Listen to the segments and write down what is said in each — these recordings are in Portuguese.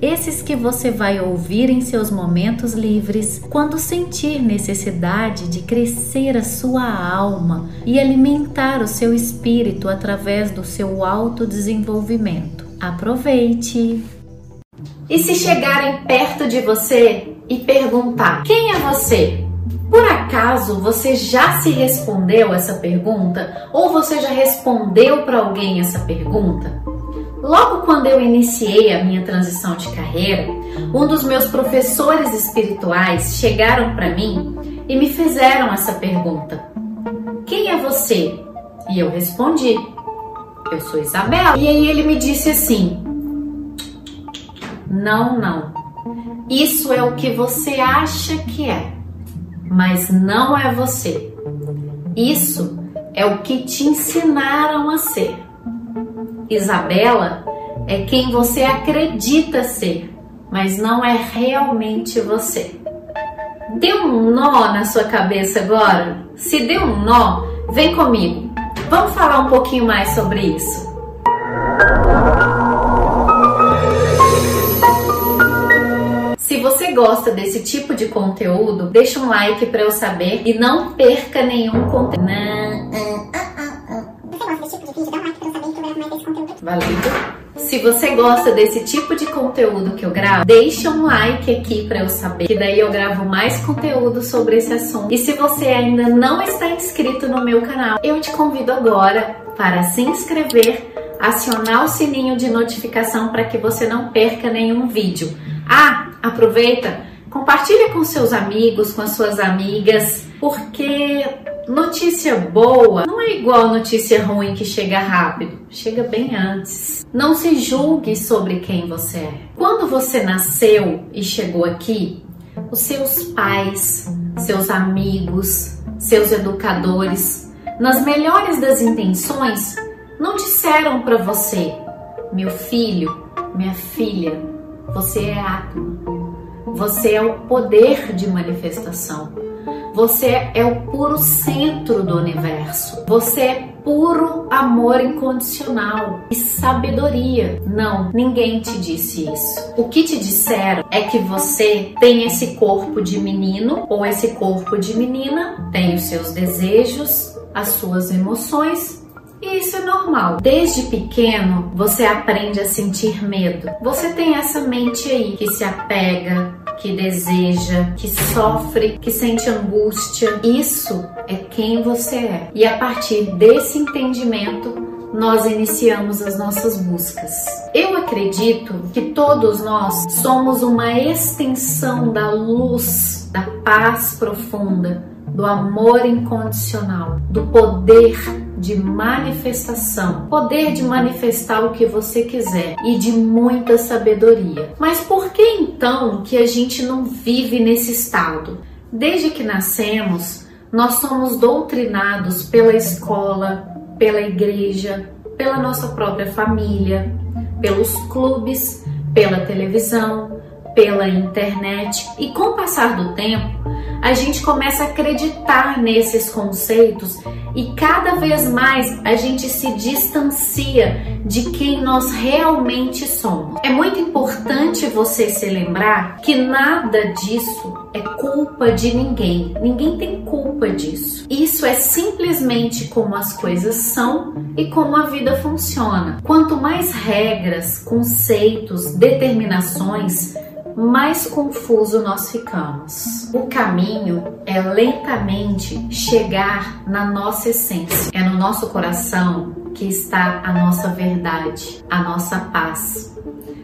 Esses que você vai ouvir em seus momentos livres, quando sentir necessidade de crescer a sua alma e alimentar o seu espírito através do seu autodesenvolvimento. Aproveite! E se chegarem perto de você e perguntar: quem é você? Por acaso você já se respondeu essa pergunta ou você já respondeu para alguém essa pergunta? Logo quando eu iniciei a minha transição de carreira, um dos meus professores espirituais chegaram para mim e me fizeram essa pergunta: Quem é você? E eu respondi: Eu sou Isabel. E aí ele me disse assim: Não, não. Isso é o que você acha que é mas não é você. Isso é o que te ensinaram a ser. Isabela é quem você acredita ser, mas não é realmente você. Deu um nó na sua cabeça agora? Se deu um nó, vem comigo. Vamos falar um pouquinho mais sobre isso. você gosta desse tipo de conteúdo, deixa um like para eu saber e não perca nenhum conteúdo. Se você gosta desse tipo de conteúdo que eu gravo, deixa um like aqui para eu saber, que daí eu gravo mais conteúdo sobre esse assunto. E se você ainda não está inscrito no meu canal, eu te convido agora para se inscrever, acionar o sininho de notificação para que você não perca nenhum vídeo. Ah, aproveita, compartilha com seus amigos, com as suas amigas, porque notícia boa não é igual notícia ruim que chega rápido, chega bem antes. Não se julgue sobre quem você é. Quando você nasceu e chegou aqui, os seus pais, seus amigos, seus educadores, nas melhores das intenções, não disseram para você, meu filho, minha filha, você é átomo. Você é o poder de manifestação. Você é o puro centro do universo. Você é puro amor incondicional e sabedoria. Não, ninguém te disse isso. O que te disseram é que você tem esse corpo de menino ou esse corpo de menina, tem os seus desejos, as suas emoções e isso é normal. Desde pequeno, você aprende a sentir medo. Você tem essa mente aí que se apega, que deseja, que sofre, que sente angústia. Isso é quem você é. E a partir desse entendimento, nós iniciamos as nossas buscas. Eu acredito que todos nós somos uma extensão da luz, da paz profunda, do amor incondicional, do poder de manifestação, poder de manifestar o que você quiser e de muita sabedoria. Mas por que então que a gente não vive nesse estado? Desde que nascemos, nós somos doutrinados pela escola, pela igreja, pela nossa própria família, pelos clubes, pela televisão, pela internet e com o passar do tempo, a gente começa a acreditar nesses conceitos e cada vez mais a gente se distancia de quem nós realmente somos. É muito importante você se lembrar que nada disso é culpa de ninguém. Ninguém tem culpa disso. Isso é simplesmente como as coisas são e como a vida funciona. Quanto mais regras, conceitos, determinações mais confuso nós ficamos. O caminho é lentamente chegar na nossa essência. É no nosso coração que está a nossa verdade, a nossa paz.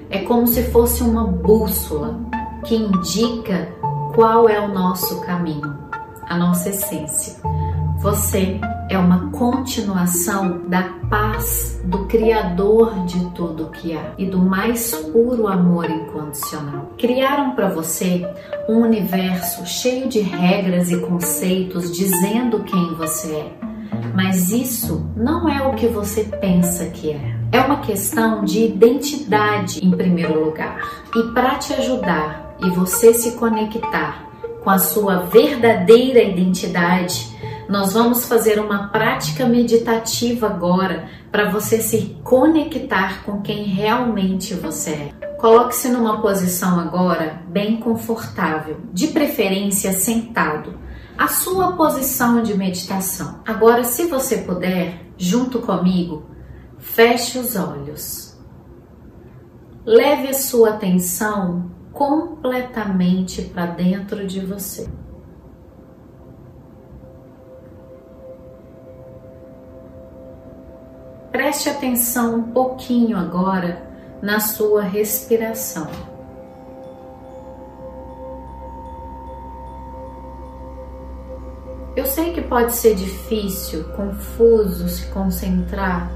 É como se fosse uma bússola que indica qual é o nosso caminho, a nossa essência. Você é uma continuação da paz do Criador de tudo que há e do mais puro amor incondicional. Criaram para você um universo cheio de regras e conceitos dizendo quem você é. Mas isso não é o que você pensa que é. É uma questão de identidade em primeiro lugar. E para te ajudar e você se conectar com a sua verdadeira identidade, nós vamos fazer uma prática meditativa agora para você se conectar com quem realmente você é. Coloque-se numa posição agora bem confortável, de preferência sentado, a sua posição de meditação. Agora, se você puder, junto comigo, feche os olhos. Leve a sua atenção completamente para dentro de você. Preste atenção um pouquinho agora na sua respiração. Eu sei que pode ser difícil, confuso se concentrar.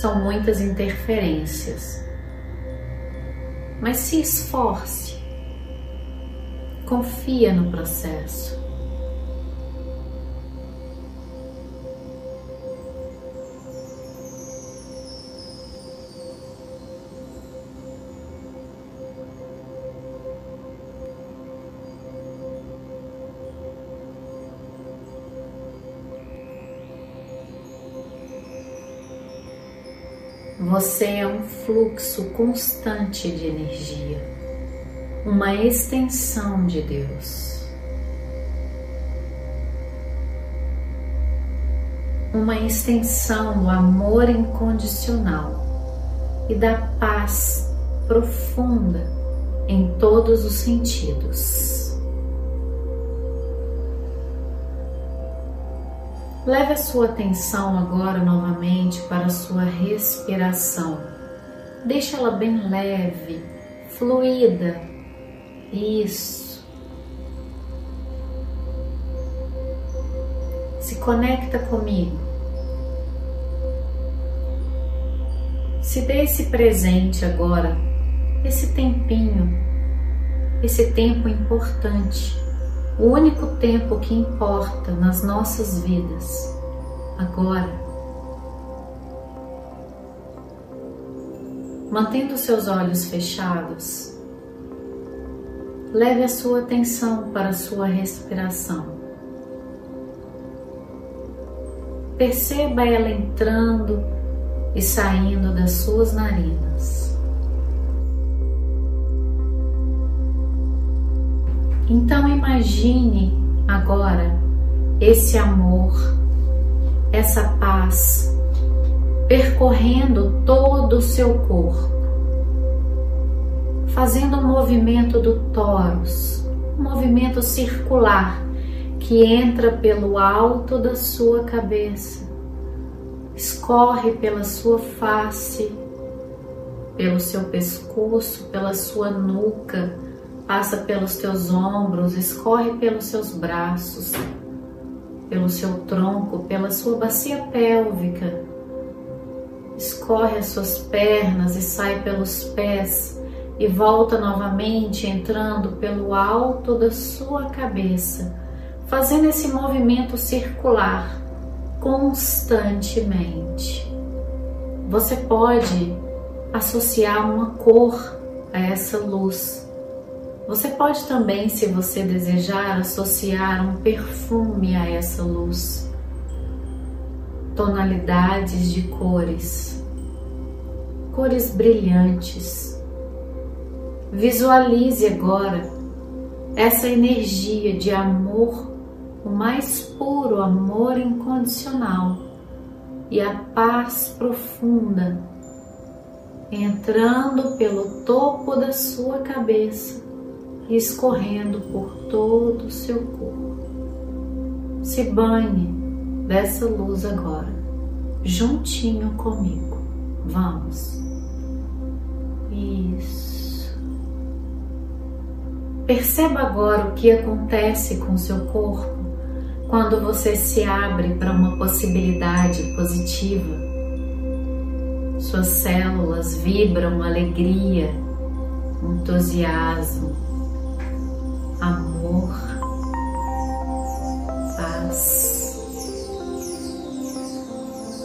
São muitas interferências. Mas se esforce. Confia no processo. Você é um fluxo constante de energia, uma extensão de Deus. Uma extensão do amor incondicional e da paz profunda em todos os sentidos. Leve a sua atenção agora novamente para a sua respiração. Deixa ela bem leve, fluida. Isso. Se conecta comigo. Se dê esse presente agora, esse tempinho, esse tempo importante o único tempo que importa nas nossas vidas, agora. Mantendo seus olhos fechados, leve a sua atenção para a sua respiração. Perceba ela entrando e saindo das suas narinas. Então imagine agora esse amor, essa paz percorrendo todo o seu corpo, fazendo um movimento do toros, um movimento circular que entra pelo alto da sua cabeça, escorre pela sua face, pelo seu pescoço, pela sua nuca passa pelos teus ombros, escorre pelos seus braços, pelo seu tronco, pela sua bacia pélvica, escorre as suas pernas e sai pelos pés e volta novamente entrando pelo alto da sua cabeça, fazendo esse movimento circular constantemente. Você pode associar uma cor a essa luz você pode também, se você desejar, associar um perfume a essa luz, tonalidades de cores, cores brilhantes. Visualize agora essa energia de amor, o mais puro amor incondicional e a paz profunda entrando pelo topo da sua cabeça escorrendo por todo o seu corpo. Se banhe dessa luz agora, juntinho comigo. Vamos. Isso. Perceba agora o que acontece com seu corpo quando você se abre para uma possibilidade positiva, suas células vibram alegria, entusiasmo, amor, paz.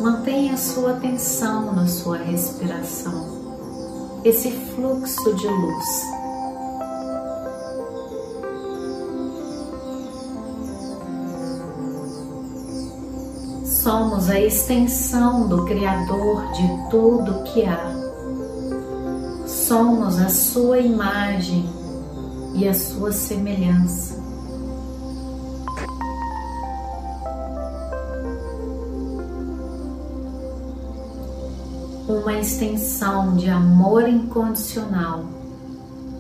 Mantenha sua atenção na sua respiração, esse fluxo de luz somos a extensão do Criador de tudo que há. Somos a sua imagem e a sua semelhança. Uma extensão de amor incondicional,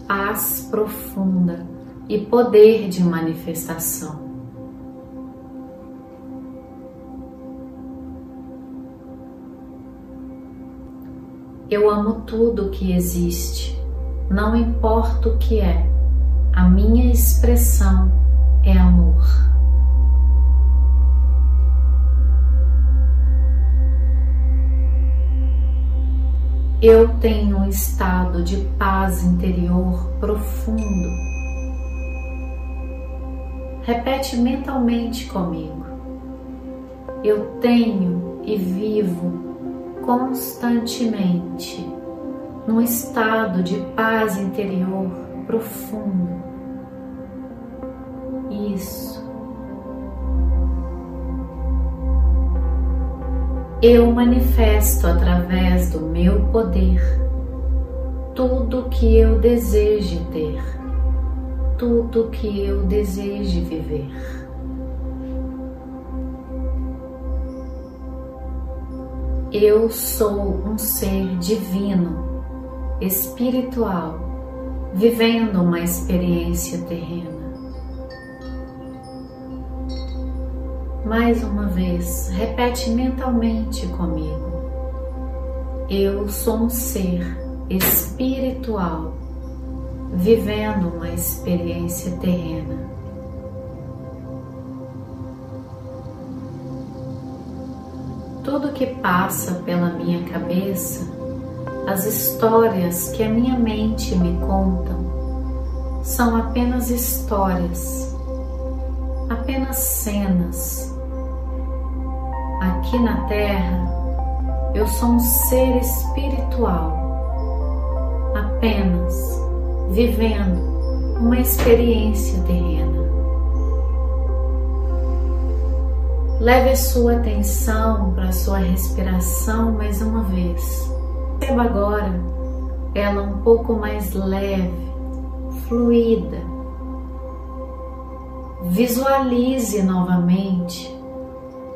paz profunda e poder de manifestação. Eu amo tudo que existe, não importa o que é, a minha expressão é amor. Eu tenho um estado de paz interior profundo. Repete mentalmente comigo. Eu tenho e vivo constantemente num estado de paz interior profundo. Eu manifesto através do meu poder tudo que eu deseje ter, tudo que eu deseje viver. Eu sou um ser divino, espiritual, vivendo uma experiência terrena. Mais uma vez, repete mentalmente comigo. Eu sou um ser espiritual, vivendo uma experiência terrena. tudo que passa pela minha cabeça, as histórias que a minha mente me contam, são apenas histórias, apenas cenas. Aqui na Terra, eu sou um ser espiritual, apenas vivendo uma experiência terrena. Leve a sua atenção para a sua respiração mais uma vez. Perceba agora ela um pouco mais leve, fluida. Visualize novamente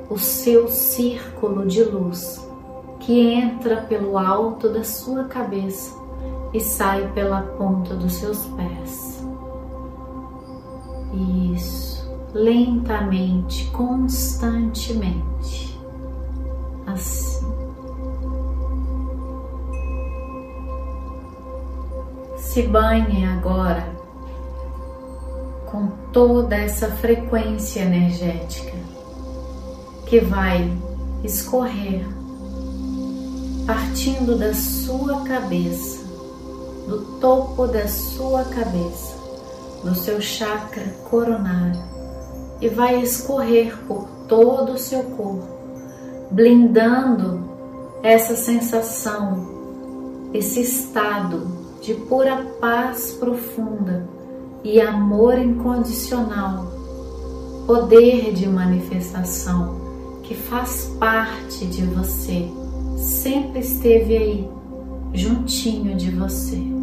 o seu círculo de luz que entra pelo alto da sua cabeça e sai pela ponta dos seus pés. Isso lentamente, constantemente. Assim. Se banhe agora com toda essa frequência energética que vai escorrer partindo da sua cabeça, do topo da sua cabeça, do seu chakra coronário e vai escorrer por todo o seu corpo, blindando essa sensação, esse estado de pura paz profunda e amor incondicional, poder de manifestação que faz parte de você, sempre esteve aí, juntinho de você.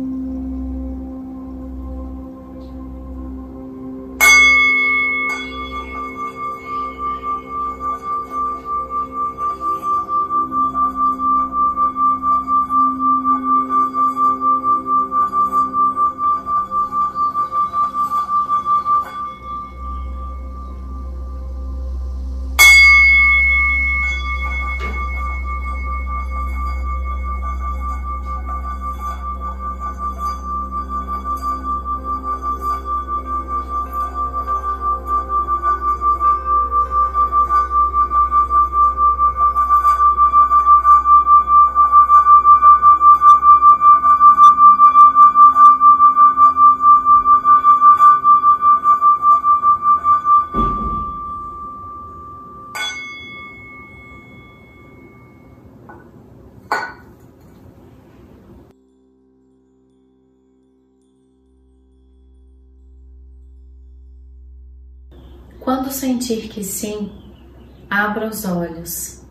Quando sentir que sim, abra os olhos.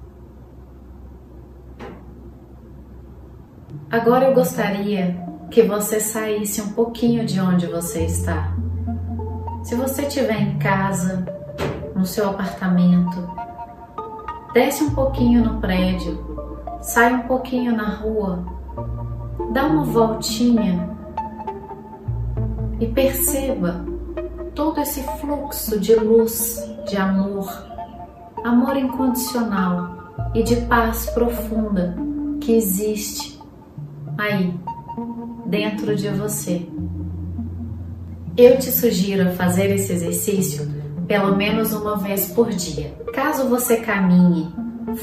Agora eu gostaria que você saísse um pouquinho de onde você está. Se você estiver em casa, no seu apartamento, desce um pouquinho no prédio, sai um pouquinho na rua, dá uma voltinha e perceba todo esse fluxo de luz, de amor, amor incondicional e de paz profunda que existe aí dentro de você. Eu te sugiro fazer esse exercício pelo menos uma vez por dia. Caso você caminhe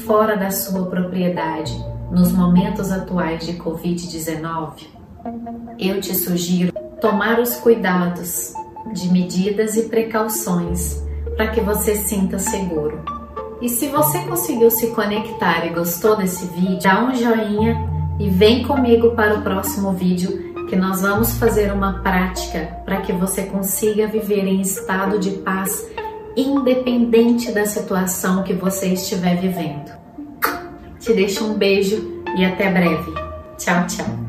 fora da sua propriedade nos momentos atuais de Covid-19, eu te sugiro tomar os cuidados de medidas e precauções para que você sinta seguro. E se você conseguiu se conectar e gostou desse vídeo, dá um joinha e vem comigo para o próximo vídeo que nós vamos fazer uma prática para que você consiga viver em estado de paz independente da situação que você estiver vivendo. Te deixo um beijo e até breve. Tchau, tchau.